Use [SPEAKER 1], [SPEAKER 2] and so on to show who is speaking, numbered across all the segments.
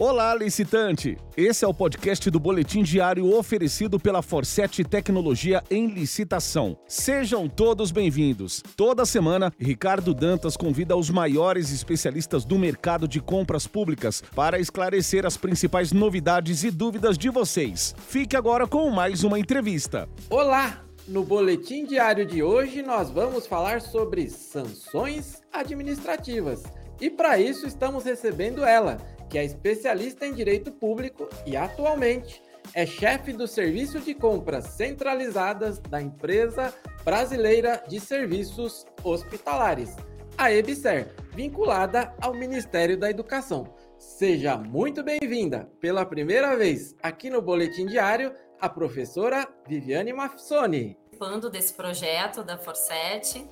[SPEAKER 1] Olá, licitante! Esse é o podcast do Boletim Diário oferecido pela Forset Tecnologia em Licitação. Sejam todos bem-vindos. Toda semana, Ricardo Dantas convida os maiores especialistas do mercado de compras públicas para esclarecer as principais novidades e dúvidas de vocês. Fique agora com mais uma entrevista.
[SPEAKER 2] Olá! No Boletim Diário de hoje, nós vamos falar sobre sanções administrativas. E para isso, estamos recebendo ela que é especialista em direito público e atualmente é chefe do Serviço de Compras Centralizadas da Empresa Brasileira de Serviços Hospitalares, a EBSER, vinculada ao Ministério da Educação. Seja muito bem-vinda pela primeira vez aqui no Boletim Diário, a professora Viviane Mafsoni.
[SPEAKER 3] Participando desse projeto da Forset,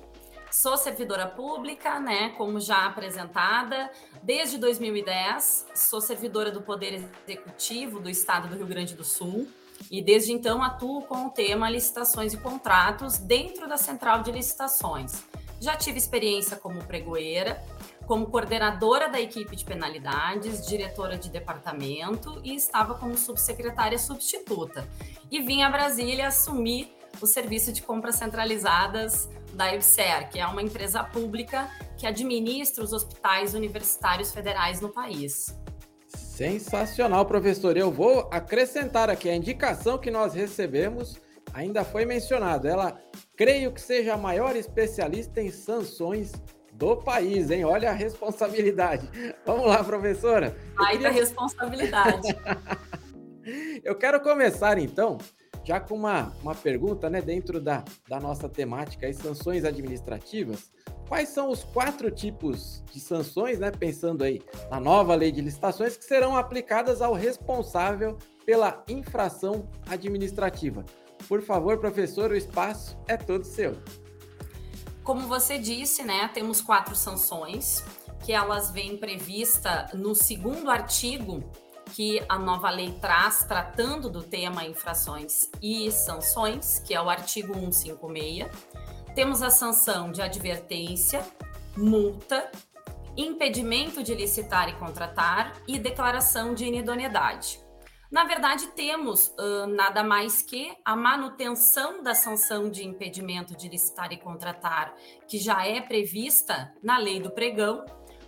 [SPEAKER 3] Sou servidora pública, né, como já apresentada, desde 2010. Sou servidora do Poder Executivo do Estado do Rio Grande do Sul e desde então atuo com o tema licitações e contratos dentro da Central de Licitações. Já tive experiência como pregoeira, como coordenadora da equipe de penalidades, diretora de departamento e estava como subsecretária substituta. E vim a Brasília assumir o serviço de compras centralizadas da IBSER, que é uma empresa pública que administra os hospitais universitários federais no país.
[SPEAKER 2] Sensacional, professor. Eu vou acrescentar aqui a indicação que nós recebemos, ainda foi mencionado. Ela creio que seja a maior especialista em sanções do país, hein? Olha a responsabilidade. Vamos lá, professora.
[SPEAKER 3] Ai, queria... da responsabilidade.
[SPEAKER 2] Eu quero começar então já com uma, uma pergunta, né, dentro da, da nossa temática, as sanções administrativas, quais são os quatro tipos de sanções, né, pensando aí na nova lei de licitações, que serão aplicadas ao responsável pela infração administrativa? Por favor, professor, o espaço é todo seu.
[SPEAKER 3] Como você disse, né, temos quatro sanções que elas vêm prevista no segundo artigo que a nova lei traz tratando do tema infrações e sanções, que é o artigo 156. Temos a sanção de advertência, multa, impedimento de licitar e contratar e declaração de inidoneidade. Na verdade, temos uh, nada mais que a manutenção da sanção de impedimento de licitar e contratar, que já é prevista na lei do pregão,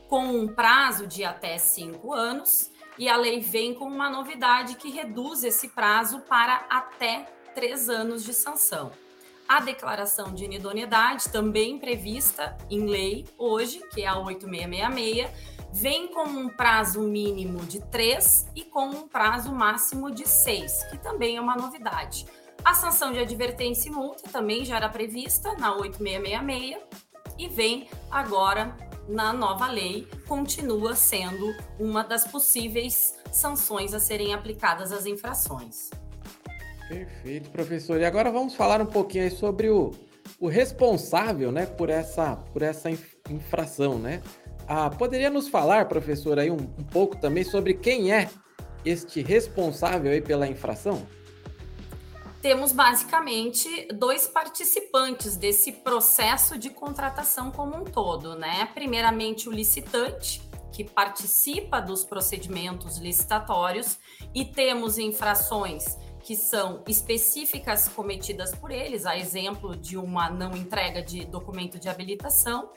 [SPEAKER 3] com um prazo de até cinco anos, e a lei vem com uma novidade que reduz esse prazo para até três anos de sanção. A declaração de inidoneidade, também prevista em lei hoje, que é a 8666, vem com um prazo mínimo de três e com um prazo máximo de seis, que também é uma novidade. A sanção de advertência e multa também já era prevista na 8666 e vem agora na nova lei continua sendo uma das possíveis sanções a serem aplicadas às infrações.
[SPEAKER 2] Perfeito, professor. E agora vamos falar um pouquinho sobre o, o responsável né, por, essa, por essa infração. Né? Ah, poderia nos falar, professor, aí um, um pouco também sobre quem é este responsável aí pela infração?
[SPEAKER 3] Temos basicamente dois participantes desse processo de contratação como um todo, né? Primeiramente, o licitante, que participa dos procedimentos licitatórios, e temos infrações que são específicas cometidas por eles, a exemplo de uma não entrega de documento de habilitação,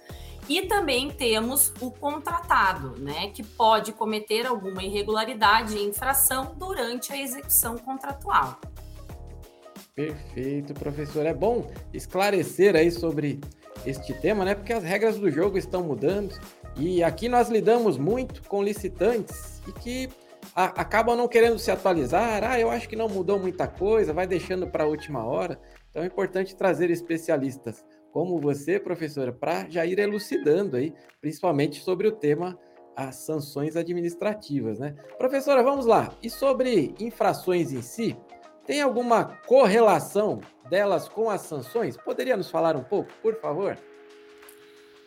[SPEAKER 3] e também temos o contratado, né, que pode cometer alguma irregularidade e infração durante a execução contratual.
[SPEAKER 2] Perfeito, professor. É bom esclarecer aí sobre este tema, né? Porque as regras do jogo estão mudando e aqui nós lidamos muito com licitantes e que a, acabam não querendo se atualizar. Ah, eu acho que não mudou muita coisa, vai deixando para a última hora. Então é importante trazer especialistas como você, professora, para já ir elucidando aí, principalmente sobre o tema as sanções administrativas, né? Professora, vamos lá. E sobre infrações em si, tem alguma correlação delas com as sanções? Poderia nos falar um pouco, por favor?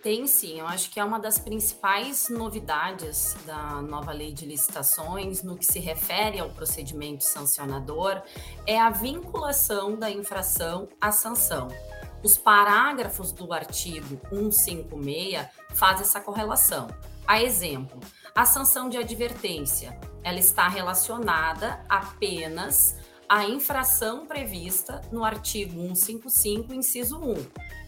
[SPEAKER 3] Tem sim, eu acho que é uma das principais novidades da nova lei de licitações no que se refere ao procedimento sancionador é a vinculação da infração à sanção. Os parágrafos do artigo 156 fazem essa correlação. A exemplo, a sanção de advertência, ela está relacionada apenas à infração prevista no artigo 155, inciso 1,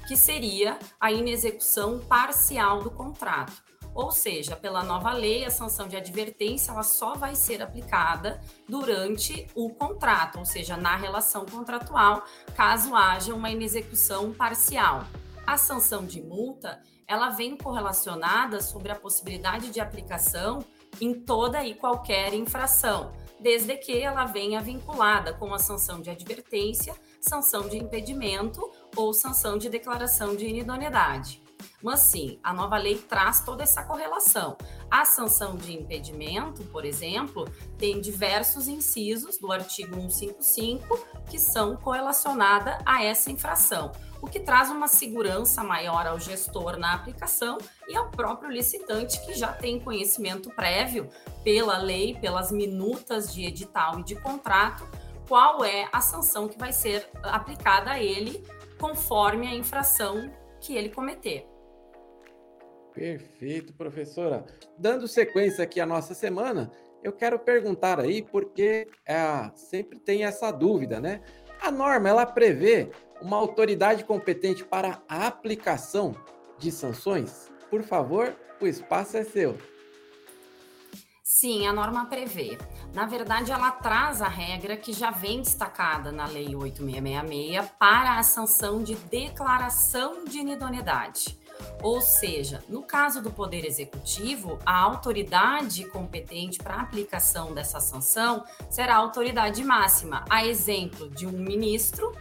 [SPEAKER 3] que seria a inexecução parcial do contrato. Ou seja, pela nova lei, a sanção de advertência ela só vai ser aplicada durante o contrato, ou seja, na relação contratual, caso haja uma inexecução parcial. A sanção de multa, ela vem correlacionada sobre a possibilidade de aplicação em toda e qualquer infração, desde que ela venha vinculada com a sanção de advertência, sanção de impedimento ou sanção de declaração de inidoneidade. Mas sim, a nova lei traz toda essa correlação. A sanção de impedimento, por exemplo, tem diversos incisos do artigo 155 que são correlacionadas a essa infração, o que traz uma segurança maior ao gestor na aplicação e ao próprio licitante que já tem conhecimento prévio pela lei, pelas minutas de edital e de contrato, qual é a sanção que vai ser aplicada a ele conforme a infração que ele cometer.
[SPEAKER 2] Perfeito, professora. Dando sequência aqui à nossa semana, eu quero perguntar aí, porque é, sempre tem essa dúvida, né? A norma, ela prevê uma autoridade competente para a aplicação de sanções? Por favor, o espaço é seu.
[SPEAKER 3] Sim, a norma prevê. Na verdade, ela traz a regra que já vem destacada na Lei 8666 para a sanção de declaração de inidoneidade. Ou seja, no caso do Poder Executivo, a autoridade competente para a aplicação dessa sanção será a autoridade máxima, a exemplo de um ministro,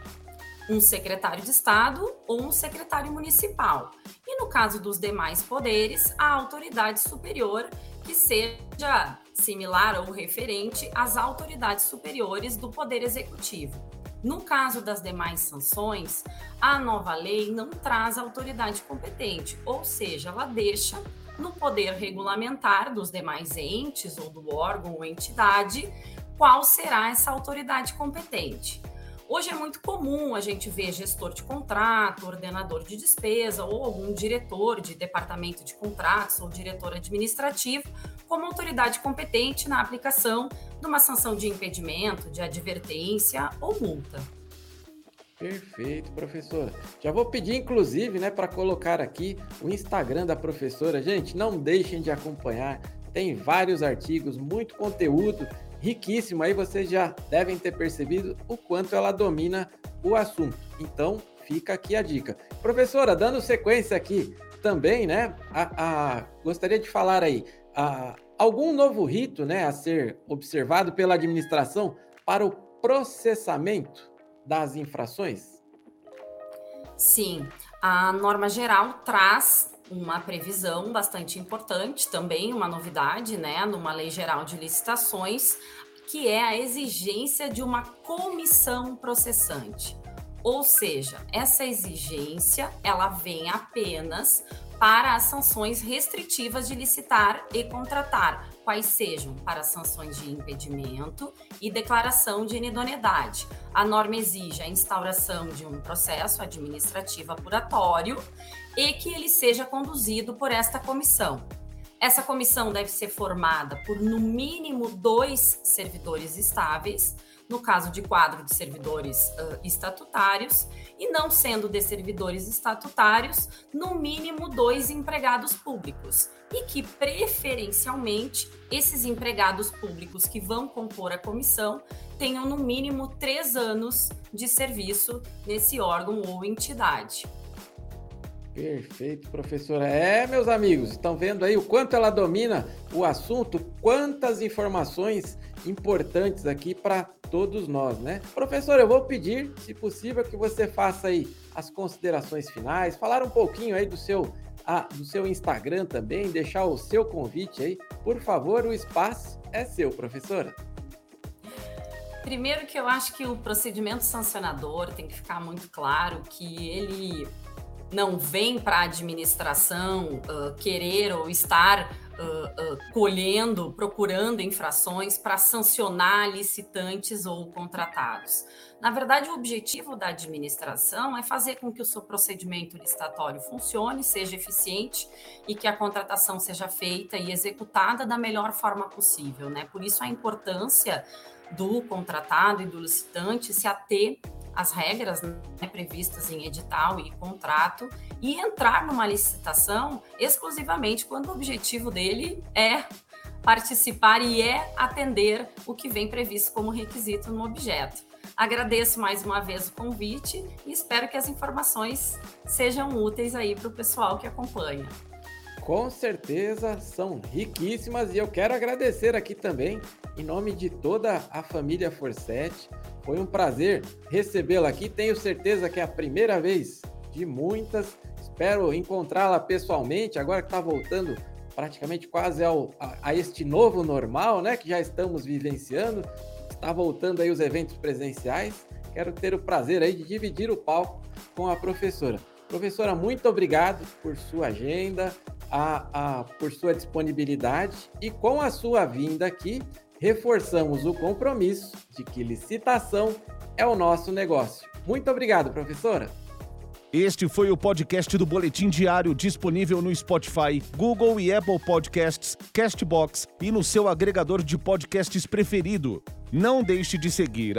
[SPEAKER 3] um secretário de Estado ou um secretário municipal. E no caso dos demais poderes, a autoridade superior que seja similar ou referente às autoridades superiores do Poder Executivo. No caso das demais sanções, a nova lei não traz autoridade competente, ou seja, ela deixa no poder regulamentar dos demais entes ou do órgão ou entidade qual será essa autoridade competente. Hoje é muito comum a gente ver gestor de contrato, ordenador de despesa ou algum diretor de departamento de contratos ou diretor administrativo como autoridade competente na aplicação de uma sanção de impedimento, de advertência ou multa.
[SPEAKER 2] Perfeito, professora. Já vou pedir, inclusive, né, para colocar aqui o Instagram da professora. Gente, não deixem de acompanhar. Tem vários artigos, muito conteúdo riquíssimo. Aí vocês já devem ter percebido o quanto ela domina o assunto. Então, fica aqui a dica. Professora, dando sequência aqui também, né? A, a, gostaria de falar aí. Algum novo rito né, a ser observado pela administração para o processamento das infrações?
[SPEAKER 3] Sim, a norma geral traz uma previsão bastante importante, também uma novidade, né, numa lei geral de licitações, que é a exigência de uma comissão processante. Ou seja, essa exigência ela vem apenas para as sanções restritivas de licitar e contratar, quais sejam para sanções de impedimento e declaração de inidoneidade. A norma exige a instauração de um processo administrativo apuratório e que ele seja conduzido por esta comissão. Essa comissão deve ser formada por, no mínimo, dois servidores estáveis, no caso de quadro de servidores uh, estatutários, e não sendo de servidores estatutários, no mínimo dois empregados públicos, e que, preferencialmente, esses empregados públicos que vão compor a comissão tenham no mínimo três anos de serviço nesse órgão ou entidade.
[SPEAKER 2] Perfeito, professora. É, meus amigos, estão vendo aí o quanto ela domina o assunto, quantas informações importantes aqui para todos nós, né? Professora, eu vou pedir, se possível, que você faça aí as considerações finais, falar um pouquinho aí do seu, ah, do seu Instagram também, deixar o seu convite aí. Por favor, o espaço é seu, professora.
[SPEAKER 3] Primeiro que eu acho que o procedimento sancionador tem que ficar muito claro que ele não vem para a administração uh, querer ou estar uh, uh, colhendo, procurando infrações para sancionar licitantes ou contratados. Na verdade, o objetivo da administração é fazer com que o seu procedimento licitatório funcione, seja eficiente e que a contratação seja feita e executada da melhor forma possível. Né? Por isso, a importância do contratado e do licitante se ater às regras né, previstas em edital e contrato e entrar numa licitação exclusivamente quando o objetivo dele é participar e é atender o que vem previsto como requisito no objeto. Agradeço mais uma vez o convite e espero que as informações sejam úteis aí para o pessoal que acompanha.
[SPEAKER 2] Com certeza são riquíssimas e eu quero agradecer aqui também, em nome de toda a família Forset. Foi um prazer recebê-la aqui. Tenho certeza que é a primeira vez de muitas. Espero encontrá-la pessoalmente, agora que está voltando praticamente quase ao, a, a, este novo normal, né? Que já estamos vivenciando. Está voltando aí os eventos presenciais. Quero ter o prazer aí de dividir o palco com a professora. Professora, muito obrigado por sua agenda, a, a, por sua disponibilidade e com a sua vinda aqui, reforçamos o compromisso de que licitação é o nosso negócio. Muito obrigado, professora.
[SPEAKER 1] Este foi o podcast do Boletim Diário disponível no Spotify, Google e Apple Podcasts, Castbox e no seu agregador de podcasts preferido. Não deixe de seguir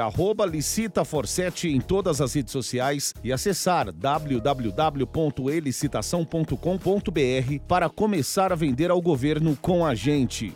[SPEAKER 1] licitaforset em todas as redes sociais e acessar www.elicitação.com.br para começar a vender ao governo com a gente.